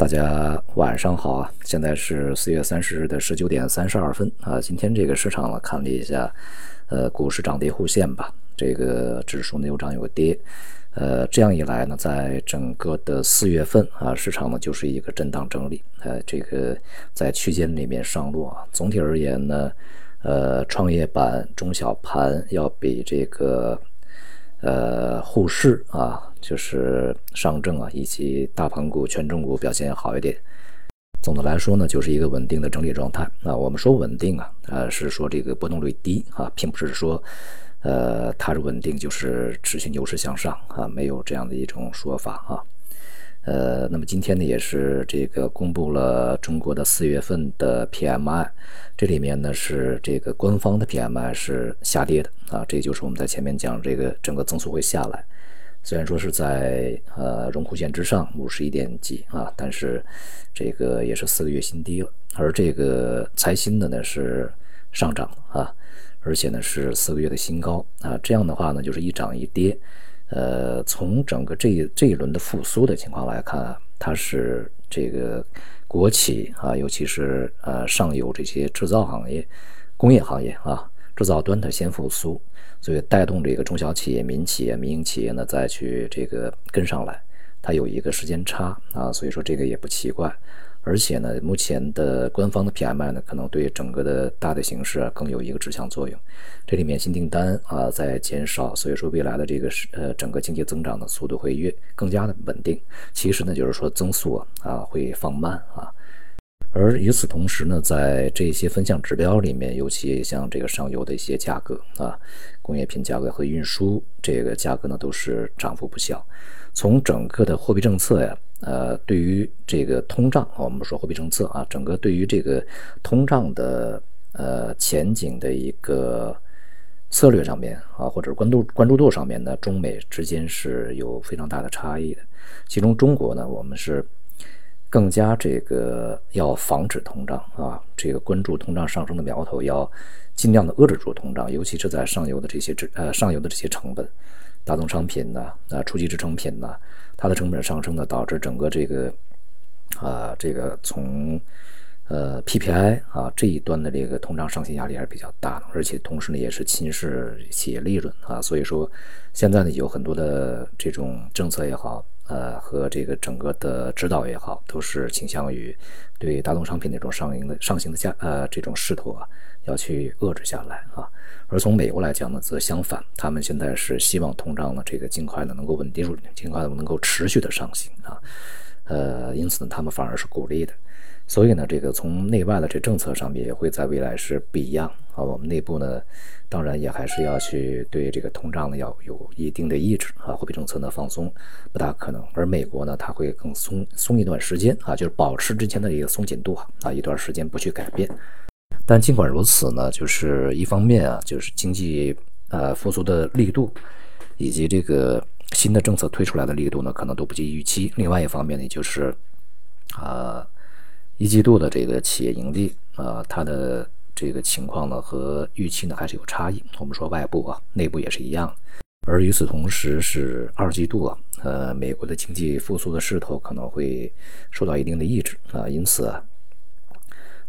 大家晚上好啊！现在是四月三十日的十九点三十二分啊。今天这个市场呢，看了一下，呃，股市涨跌互现吧。这个指数呢有涨有跌，呃，这样一来呢，在整个的四月份啊，市场呢就是一个震荡整理，呃，这个在区间里面上落啊。总体而言呢，呃，创业板、中小盘要比这个。呃，沪市啊，就是上证啊，以及大盘股、权重股表现好一点。总的来说呢，就是一个稳定的整理状态。啊，我们说稳定啊，呃，是说这个波动率低啊，并不是说，呃，它是稳定就是持续牛市向上啊，没有这样的一种说法啊。呃，那么今天呢，也是这个公布了中国的四月份的 PMI，这里面呢是这个官方的 PMI 是下跌的啊，这就是我们在前面讲这个整个增速会下来，虽然说是在呃荣枯线之上五十一点几啊，但是这个也是四个月新低了，而这个财新的呢是上涨啊，而且呢是四个月的新高啊，这样的话呢就是一涨一跌。呃，从整个这一这一轮的复苏的情况来看，它是这个国企啊，尤其是呃上游这些制造行业、工业行业啊，制造端它先复苏，所以带动这个中小企业、民企业、民营企业呢再去这个跟上来，它有一个时间差啊，所以说这个也不奇怪。而且呢，目前的官方的 PMI 呢，可能对整个的大的形势啊更有一个指向作用。这里面新订单啊在减少，所以说未来的这个是呃整个经济增长的速度会越更加的稳定。其实呢，就是说增速啊会放慢啊。而与此同时呢，在这些分项指标里面，尤其像这个上游的一些价格啊，工业品价格和运输这个价格呢，都是涨幅不小。从整个的货币政策呀。呃，对于这个通胀，我们说货币政策啊，整个对于这个通胀的呃前景的一个策略上面啊，或者关注关注度上面呢，中美之间是有非常大的差异的。其中中国呢，我们是更加这个要防止通胀啊，这个关注通胀上升的苗头，要尽量的遏制住通胀，尤其是在上游的这些呃上游的这些成本。大宗商品呢，啊，初级制成品呢，它的成本上升呢，导致整个这个，啊，这个从，呃，PPI 啊这一端的这个通胀上行压力还是比较大的，而且同时呢，也是侵蚀企业利润啊，所以说，现在呢，有很多的这种政策也好，呃，和这个整个的指导也好，都是倾向于对大宗商品那种上行的上行的价，呃，这种势头啊。要去遏制下来啊，而从美国来讲呢，则相反，他们现在是希望通胀呢这个尽快的能够稳定住，尽快的能够持续的上行啊，呃，因此呢，他们反而是鼓励的，所以呢，这个从内外的这政策上面也会在未来是不一样啊。我们内部呢，当然也还是要去对这个通胀呢要有一定的抑制啊，货币政策呢放松不大可能，而美国呢，它会更松松一段时间啊，就是保持之前的一个松紧度啊啊，一段时间不去改变。但尽管如此呢，就是一方面啊，就是经济呃复苏的力度，以及这个新的政策推出来的力度呢，可能都不及预期。另外一方面呢，就是啊一季度的这个企业盈利啊，它的这个情况呢和预期呢还是有差异。我们说外部啊，内部也是一样。而与此同时，是二季度啊，呃，美国的经济复苏的势头可能会受到一定的抑制啊，因此啊。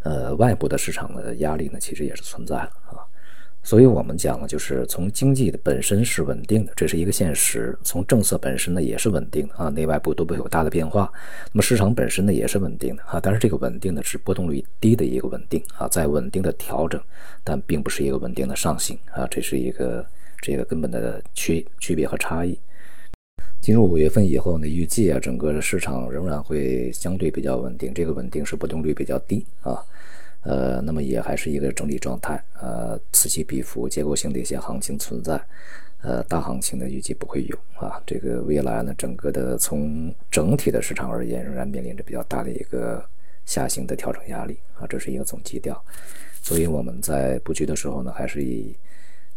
呃，外部的市场的压力呢，其实也是存在的啊，所以我们讲呢，就是从经济的本身是稳定的，这是一个现实；从政策本身呢，也是稳定的啊，内外部都不会有大的变化。那么市场本身呢，也是稳定的啊，但是这个稳定呢，是波动率低的一个稳定啊，在稳定的调整，但并不是一个稳定的上行啊，这是一个这个根本的区区别和差异。进入五月份以后呢，预计啊，整个市场仍然会相对比较稳定，这个稳定是波动率比较低啊，呃，那么也还是一个整理状态，呃，此起彼伏、结构性的一些行情存在，呃，大行情呢预计不会有啊，这个未来呢，整个的从整体的市场而言，仍然面临着比较大的一个下行的调整压力啊，这是一个总基调，所以我们在布局的时候呢，还是以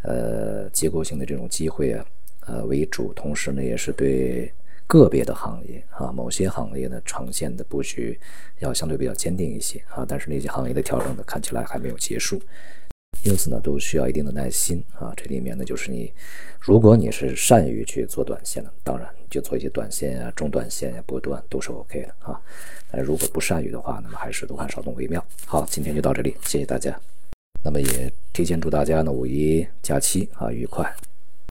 呃结构性的这种机会啊。呃，为主，同时呢，也是对个别的行业啊，某些行业呢，呈现的布局要相对比较坚定一些啊。但是那些行业的调整呢，看起来还没有结束，因此呢，都需要一定的耐心啊。这里面呢，就是你，如果你是善于去做短线的，当然就做一些短线啊、中短线呀、波段都是 OK 的啊。呃，如果不善于的话，那么还是多看少动为妙。好，今天就到这里，谢谢大家。那么也提前祝大家呢五一假期啊愉快。